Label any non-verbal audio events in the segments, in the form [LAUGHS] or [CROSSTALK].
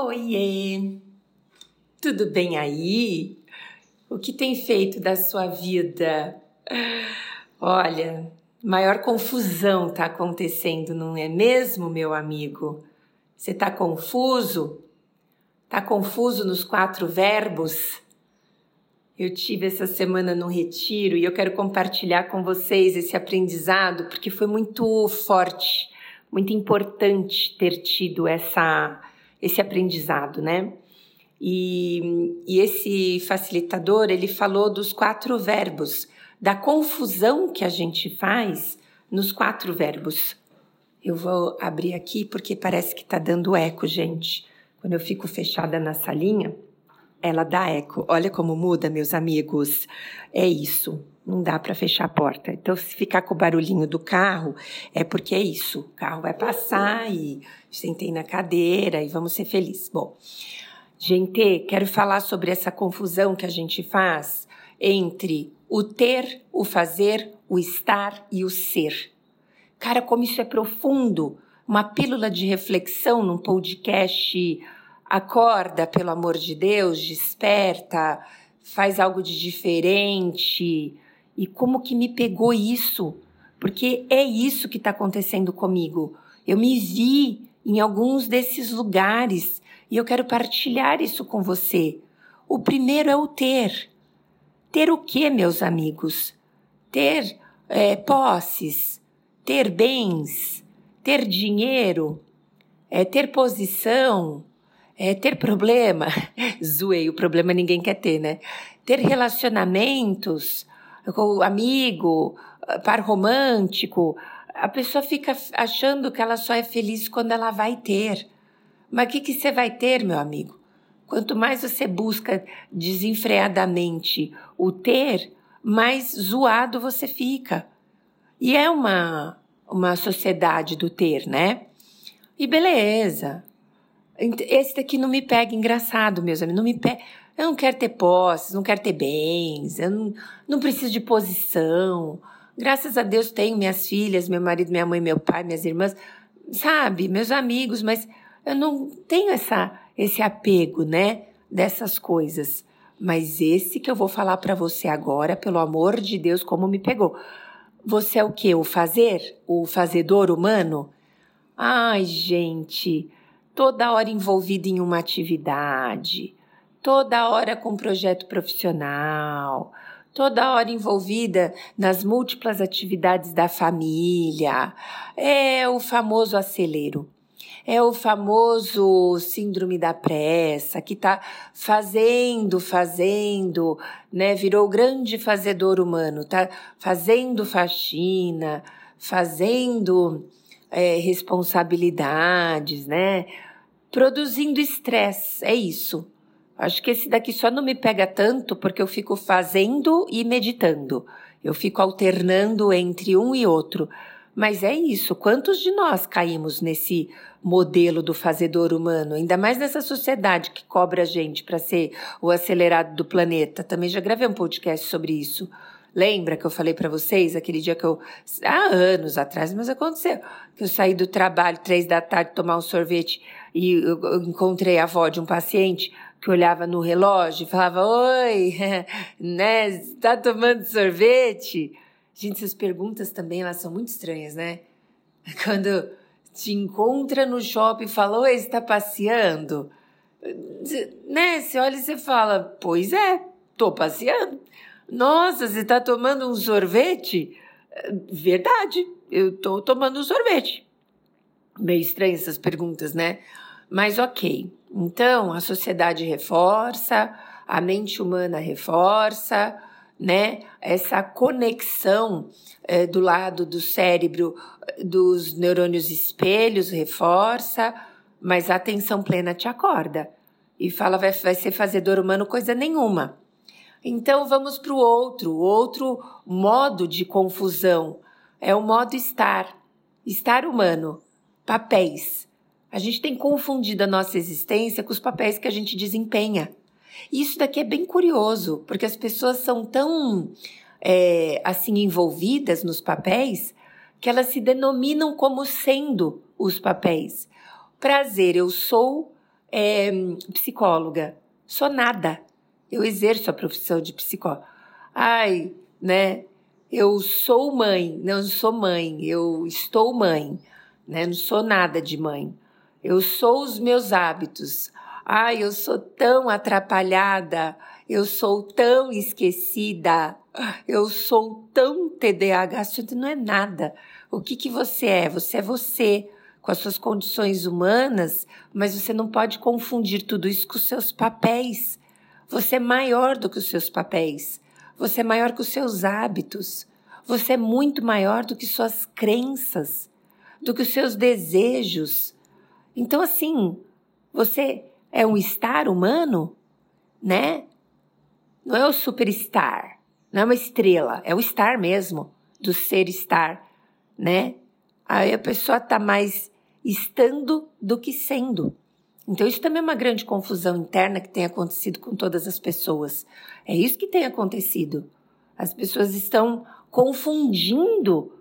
Oiê! Tudo bem aí? O que tem feito da sua vida? Olha, maior confusão está acontecendo, não é mesmo, meu amigo? Você está confuso? Está confuso nos quatro verbos? Eu tive essa semana no retiro e eu quero compartilhar com vocês esse aprendizado porque foi muito forte, muito importante ter tido essa esse aprendizado, né? E, e esse facilitador ele falou dos quatro verbos, da confusão que a gente faz nos quatro verbos. Eu vou abrir aqui porque parece que está dando eco, gente. Quando eu fico fechada na salinha, ela dá eco. Olha como muda, meus amigos. É isso. Não dá para fechar a porta. Então, se ficar com o barulhinho do carro, é porque é isso. O carro vai passar e sentei na cadeira e vamos ser felizes. Bom, gente, quero falar sobre essa confusão que a gente faz entre o ter, o fazer, o estar e o ser. Cara, como isso é profundo. Uma pílula de reflexão num podcast acorda, pelo amor de Deus, desperta, faz algo de diferente. E como que me pegou isso? Porque é isso que está acontecendo comigo. Eu me vi em alguns desses lugares e eu quero partilhar isso com você. O primeiro é o ter. Ter o que, meus amigos? Ter é, posses, ter bens, ter dinheiro, é, ter posição, é, ter problema, [LAUGHS] zoei, o problema ninguém quer ter, né? Ter relacionamentos com amigo, par romântico, a pessoa fica achando que ela só é feliz quando ela vai ter. Mas o que, que você vai ter, meu amigo? Quanto mais você busca desenfreadamente o ter, mais zoado você fica. E é uma, uma sociedade do ter, né? E beleza, esse daqui não me pega engraçado, meus amigos. Não me pega. Eu não quero ter posses, não quero ter bens, eu não, não preciso de posição. Graças a Deus tenho minhas filhas, meu marido, minha mãe, meu pai, minhas irmãs, sabe, meus amigos, mas eu não tenho essa, esse apego, né, dessas coisas. Mas esse que eu vou falar para você agora, pelo amor de Deus, como me pegou. Você é o que? O fazer? O fazedor humano? Ai, gente, toda hora envolvida em uma atividade, toda hora com um projeto profissional, toda hora envolvida nas múltiplas atividades da família. É o famoso acelero. É o famoso síndrome da pressa, que está fazendo, fazendo, né? Virou o grande fazedor humano, tá fazendo faxina, fazendo é, responsabilidades, né? Produzindo estresse. É isso. Acho que esse daqui só não me pega tanto porque eu fico fazendo e meditando. Eu fico alternando entre um e outro. Mas é isso. Quantos de nós caímos nesse modelo do fazedor humano? Ainda mais nessa sociedade que cobra a gente para ser o acelerado do planeta. Também já gravei um podcast sobre isso. Lembra que eu falei para vocês aquele dia que eu. Há anos atrás, mas aconteceu. Que eu saí do trabalho, três da tarde, tomar um sorvete e eu encontrei a avó de um paciente que olhava no relógio e falava: Oi, [LAUGHS] né? Está tomando sorvete? Gente, essas perguntas também elas são muito estranhas, né? [LAUGHS] Quando te encontra no shopping e fala: Oi, está passeando? Né? Você olha e você fala: Pois é, tô passeando. Nossa, você está tomando um sorvete? Verdade, eu estou tomando um sorvete. Meio estranho essas perguntas, né? Mas ok. Então, a sociedade reforça, a mente humana reforça, né? Essa conexão é, do lado do cérebro dos neurônios espelhos reforça, mas a atenção plena te acorda e fala vai, vai ser fazedor humano coisa nenhuma. Então vamos para o outro, outro modo de confusão é o modo estar, estar humano papéis. A gente tem confundido a nossa existência com os papéis que a gente desempenha. E isso daqui é bem curioso, porque as pessoas são tão é, assim envolvidas nos papéis que elas se denominam como sendo os papéis. Prazer, eu sou é, psicóloga. Sou nada. Eu exerço a profissão de psicóloga. Ai, né? Eu sou mãe, não sou mãe, eu estou mãe, né? Não sou nada de mãe. Eu sou os meus hábitos. Ai, eu sou tão atrapalhada, eu sou tão esquecida, eu sou tão TDAH, isso não é nada. O que, que você é? Você é você, com as suas condições humanas, mas você não pode confundir tudo isso com os seus papéis. Você é maior do que os seus papéis. Você é maior que os seus hábitos. Você é muito maior do que suas crenças, do que os seus desejos. Então, assim, você é um estar humano, né? Não é o superstar, não é uma estrela, é o estar mesmo, do ser estar, né? Aí a pessoa está mais estando do que sendo. Então, isso também é uma grande confusão interna que tem acontecido com todas as pessoas. É isso que tem acontecido. As pessoas estão confundindo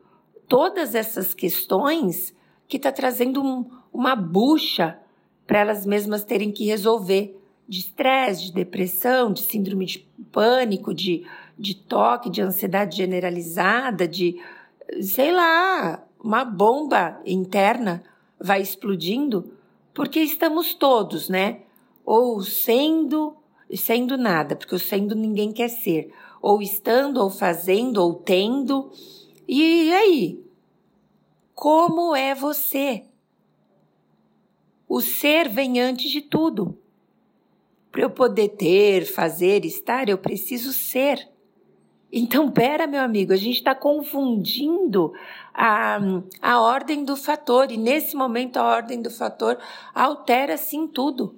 todas essas questões que está trazendo um, uma bucha para elas mesmas terem que resolver de estresse, de depressão, de síndrome de pânico, de, de toque, de ansiedade generalizada, de sei lá, uma bomba interna vai explodindo porque estamos todos, né? Ou sendo, sendo nada, porque o sendo ninguém quer ser, ou estando, ou fazendo, ou tendo. E aí? Como é você? O ser vem antes de tudo. Para eu poder ter, fazer, estar, eu preciso ser. Então, pera, meu amigo, a gente está confundindo a, a ordem do fator, e nesse momento a ordem do fator altera sim tudo,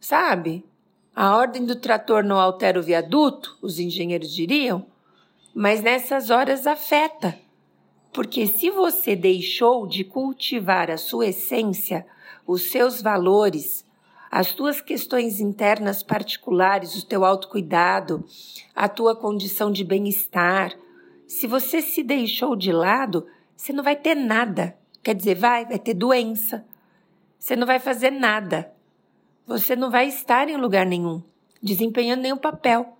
sabe? A ordem do trator não altera o viaduto, os engenheiros diriam, mas nessas horas afeta. Porque se você deixou de cultivar a sua essência, os seus valores, as tuas questões internas particulares, o teu autocuidado, a tua condição de bem-estar. Se você se deixou de lado, você não vai ter nada. Quer dizer, vai, vai ter doença. Você não vai fazer nada. Você não vai estar em lugar nenhum, desempenhando nenhum papel.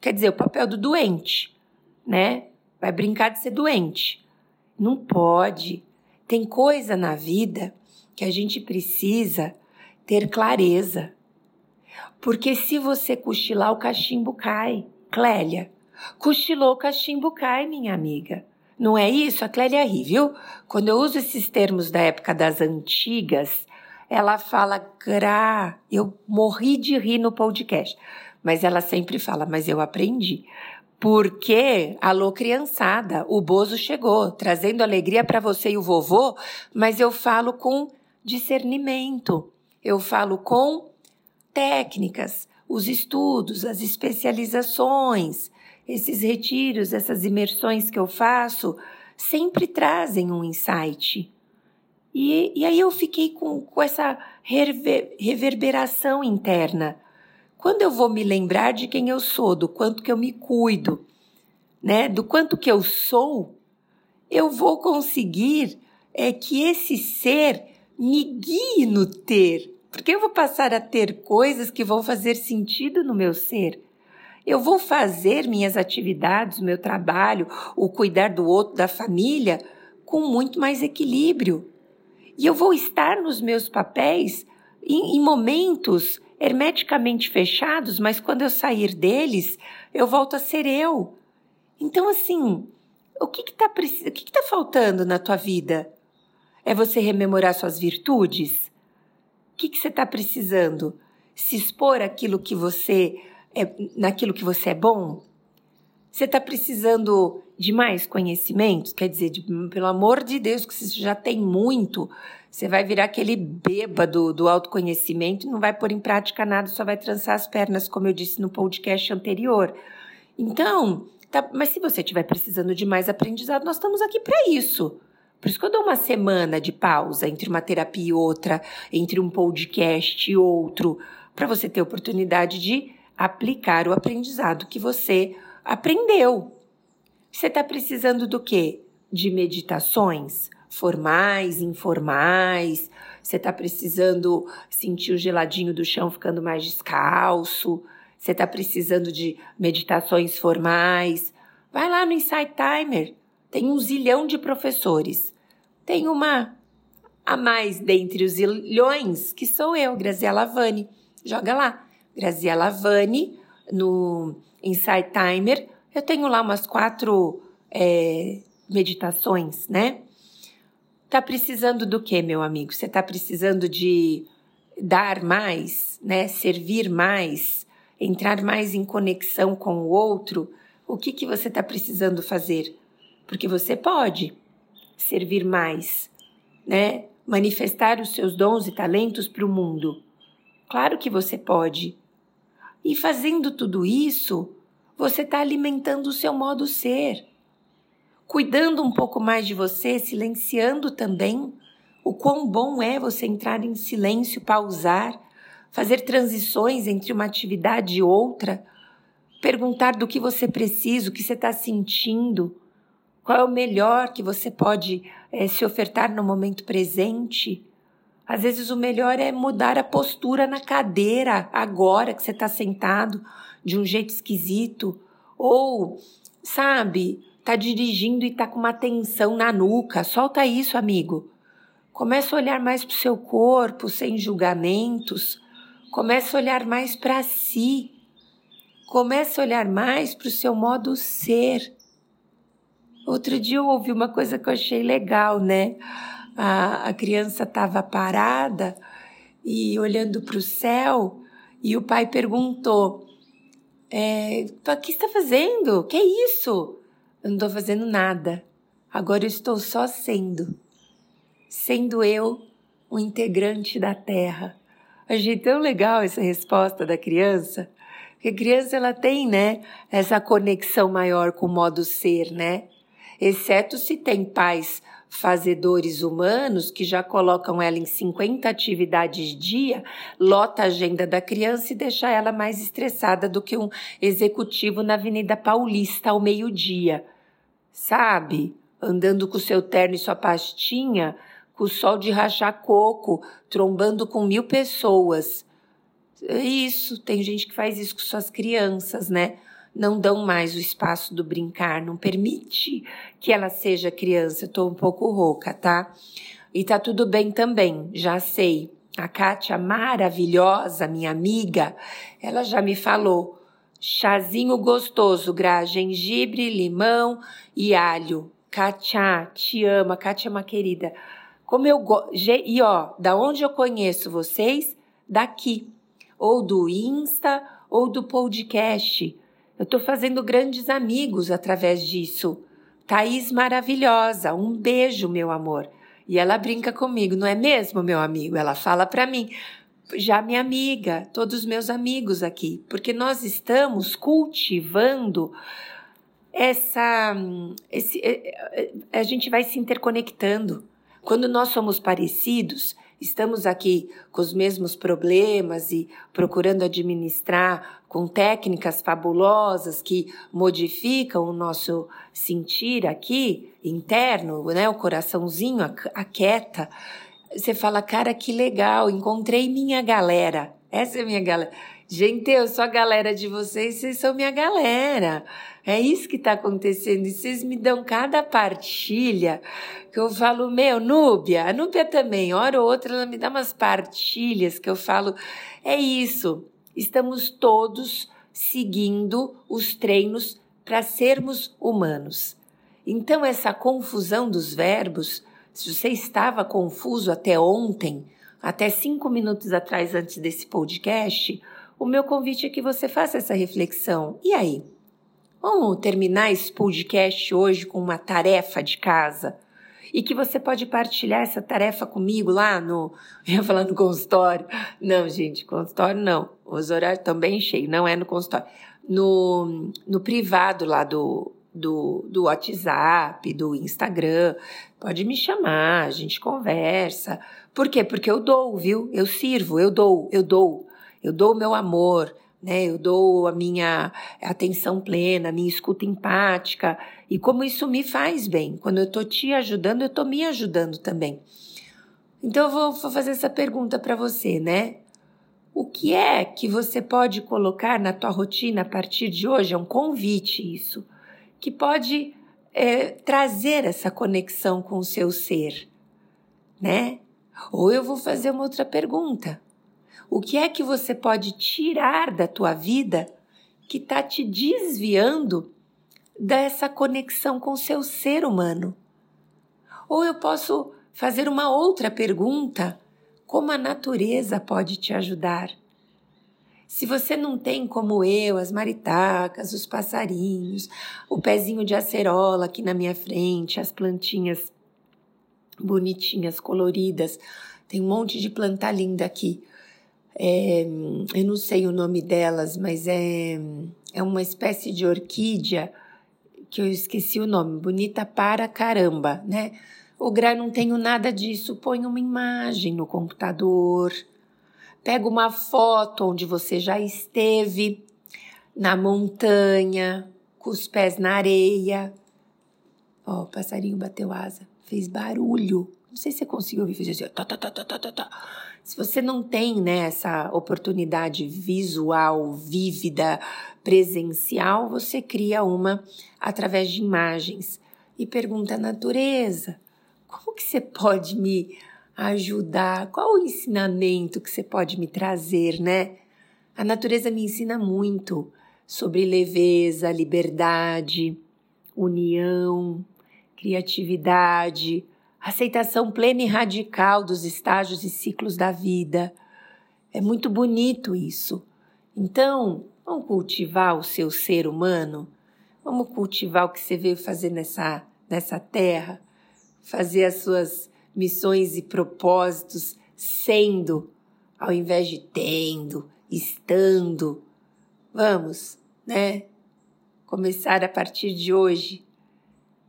Quer dizer, o papel do doente, né? Vai brincar de ser doente. Não pode. Tem coisa na vida que a gente precisa ter clareza. Porque se você cochilar, o cachimbo cai. Clélia, cochilou, o cachimbo cai, minha amiga. Não é isso? A Clélia ri, viu? Quando eu uso esses termos da época das antigas, ela fala gra. Eu morri de rir no podcast. Mas ela sempre fala, mas eu aprendi. Porque, alô criançada, o Bozo chegou, trazendo alegria para você e o vovô, mas eu falo com discernimento. Eu falo com técnicas, os estudos, as especializações, esses retiros, essas imersões que eu faço, sempre trazem um insight. E, e aí eu fiquei com, com essa rever, reverberação interna. Quando eu vou me lembrar de quem eu sou, do quanto que eu me cuido, né, do quanto que eu sou, eu vou conseguir é que esse ser me guie no ter, porque eu vou passar a ter coisas que vão fazer sentido no meu ser. Eu vou fazer minhas atividades, meu trabalho, o cuidar do outro, da família, com muito mais equilíbrio. E eu vou estar nos meus papéis em, em momentos hermeticamente fechados, mas quando eu sair deles, eu volto a ser eu. Então, assim, o que está que, que tá faltando na tua vida? É você rememorar suas virtudes? O que, que você está precisando? Se expor aquilo que você é, naquilo que você é bom? Você está precisando de mais conhecimento? Quer dizer, de, pelo amor de Deus, que você já tem muito, você vai virar aquele bêbado do autoconhecimento e não vai pôr em prática nada, só vai trançar as pernas, como eu disse no podcast anterior. Então, tá, mas se você estiver precisando de mais aprendizado, nós estamos aqui para isso. Por isso que eu dou uma semana de pausa entre uma terapia e outra, entre um podcast e outro, para você ter oportunidade de aplicar o aprendizado que você aprendeu. Você está precisando do quê? De meditações? Formais, informais, você está precisando sentir o geladinho do chão ficando mais descalço, você está precisando de meditações formais, vai lá no Insight Timer. Tem um zilhão de professores. Tem uma a mais dentre os zilhões, que sou eu, Graziela Vani. Joga lá, Graziela Vani, no Insight Timer. Eu tenho lá umas quatro é, meditações, né? Tá precisando do que, meu amigo? Você tá precisando de dar mais, né? Servir mais, entrar mais em conexão com o outro? O que que você está precisando fazer? Porque você pode servir mais, né? Manifestar os seus dons e talentos para o mundo. Claro que você pode. E fazendo tudo isso, você está alimentando o seu modo ser cuidando um pouco mais de você, silenciando também. O quão bom é você entrar em silêncio, pausar, fazer transições entre uma atividade e outra, perguntar do que você precisa, o que você está sentindo, qual é o melhor que você pode é, se ofertar no momento presente. Às vezes o melhor é mudar a postura na cadeira agora que você está sentado de um jeito esquisito. Ou, sabe, tá dirigindo e tá com uma tensão na nuca. Solta isso, amigo. Começa a olhar mais para o seu corpo, sem julgamentos. Começa a olhar mais para si. Começa a olhar mais para o seu modo ser. Outro dia eu ouvi uma coisa que eu achei legal, né? A, a criança estava parada e olhando para o céu e o pai perguntou: é, O que está fazendo? Que é isso? Eu não estou fazendo nada. Agora eu estou só sendo. Sendo eu um integrante da Terra. Achei tão legal essa resposta da criança. Porque a criança ela tem, né, essa conexão maior com o modo ser, né? Exceto se tem pais fazedores humanos que já colocam ela em 50 atividades dia, lota a agenda da criança e deixa ela mais estressada do que um executivo na Avenida Paulista ao meio-dia sabe? Andando com seu terno e sua pastinha, com o sol de rachar coco, trombando com mil pessoas. É isso, tem gente que faz isso com suas crianças, né? Não dão mais o espaço do brincar, não permite que ela seja criança. Eu tô um pouco rouca, tá? E tá tudo bem também, já sei. A Kátia, maravilhosa, minha amiga, ela já me falou Chazinho gostoso, Gra, gengibre, limão e alho. Kátia, te ama, Kátia é uma querida. Como eu gosto. E ó, da onde eu conheço vocês? Daqui. Ou do Insta ou do podcast. Eu tô fazendo grandes amigos através disso. Thaís maravilhosa, um beijo, meu amor. E ela brinca comigo, não é mesmo, meu amigo? Ela fala para mim: já minha amiga, todos os meus amigos aqui, porque nós estamos cultivando essa. Esse, é, é, a gente vai se interconectando. Quando nós somos parecidos, estamos aqui com os mesmos problemas e procurando administrar com técnicas fabulosas que modificam o nosso sentir aqui interno, né? O coraçãozinho aquieta você fala, cara, que legal, encontrei minha galera. Essa é minha galera. Gente, eu sou a galera de vocês, vocês são minha galera. É isso que está acontecendo. E vocês me dão cada partilha que eu falo, meu, Núbia, a Núbia também, hora ou outra ela me dá umas partilhas que eu falo, é isso. Estamos todos seguindo os treinos para sermos humanos. Então, essa confusão dos verbos se você estava confuso até ontem, até cinco minutos atrás, antes desse podcast, o meu convite é que você faça essa reflexão. E aí? Vamos terminar esse podcast hoje com uma tarefa de casa? E que você pode partilhar essa tarefa comigo lá no. [LAUGHS] Eu ia falar no consultório. Não, gente, consultório não. Os horários estão bem cheios, não é no consultório. No, no privado lá do, do, do WhatsApp, do Instagram. Pode me chamar, a gente conversa. Por quê? Porque eu dou, viu? Eu sirvo, eu dou, eu dou. Eu dou o meu amor, né? Eu dou a minha atenção plena, a minha escuta empática e como isso me faz bem. Quando eu estou te ajudando, eu estou me ajudando também. Então eu vou, vou fazer essa pergunta para você, né? O que é que você pode colocar na tua rotina a partir de hoje? É um convite isso, que pode é, trazer essa conexão com o seu ser, né? Ou eu vou fazer uma outra pergunta. O que é que você pode tirar da tua vida que está te desviando dessa conexão com o seu ser humano? Ou eu posso fazer uma outra pergunta: como a natureza pode te ajudar? Se você não tem como eu, as maritacas, os passarinhos, o pezinho de acerola aqui na minha frente, as plantinhas bonitinhas, coloridas, tem um monte de planta linda aqui. É, eu não sei o nome delas, mas é, é uma espécie de orquídea que eu esqueci o nome, bonita para caramba, né? O Gra não tenho nada disso, põe uma imagem no computador, pega uma foto onde você já esteve na montanha, com os pés na areia. Ó, o passarinho bateu asa, fez barulho. Não sei se você conseguiu ouvir, fez assim, tá, tá, tá, tá, tá, tá, tá. Se você não tem né, essa oportunidade visual, vívida, presencial, você cria uma através de imagens e pergunta à natureza: como que você pode me ajudar? Qual o ensinamento que você pode me trazer, né? A natureza me ensina muito sobre leveza, liberdade, união, criatividade, aceitação plena e radical dos estágios e ciclos da vida. É muito bonito isso. Então, vamos cultivar o seu ser humano? Vamos cultivar o que você veio fazer nessa, nessa terra? Fazer as suas missões e propósitos sendo, ao invés de tendo, estando. Vamos, né? Começar a partir de hoje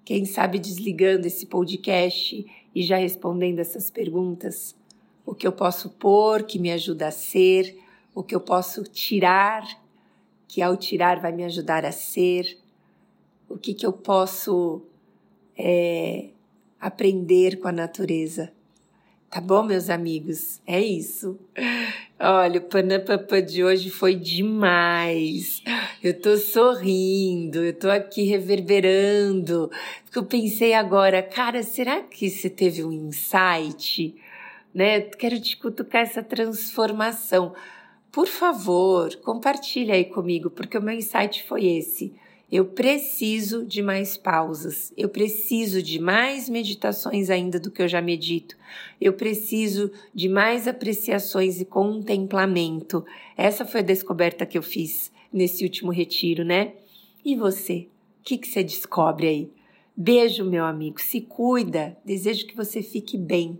quem sabe desligando esse podcast e já respondendo essas perguntas. O que eu posso pôr que me ajuda a ser, o que eu posso tirar, que ao tirar vai me ajudar a ser, o que, que eu posso é, aprender com a natureza. Tá bom, meus amigos? É isso. Olha, o Panapapá de hoje foi demais. Eu tô sorrindo, eu tô aqui reverberando. Porque eu pensei agora, cara, será que você teve um insight? Né? Quero te cutucar essa transformação. Por favor, compartilha aí comigo, porque o meu insight foi esse. Eu preciso de mais pausas, eu preciso de mais meditações ainda do que eu já medito, eu preciso de mais apreciações e contemplamento. Essa foi a descoberta que eu fiz nesse último retiro, né? E você? O que, que você descobre aí? Beijo, meu amigo, se cuida, desejo que você fique bem.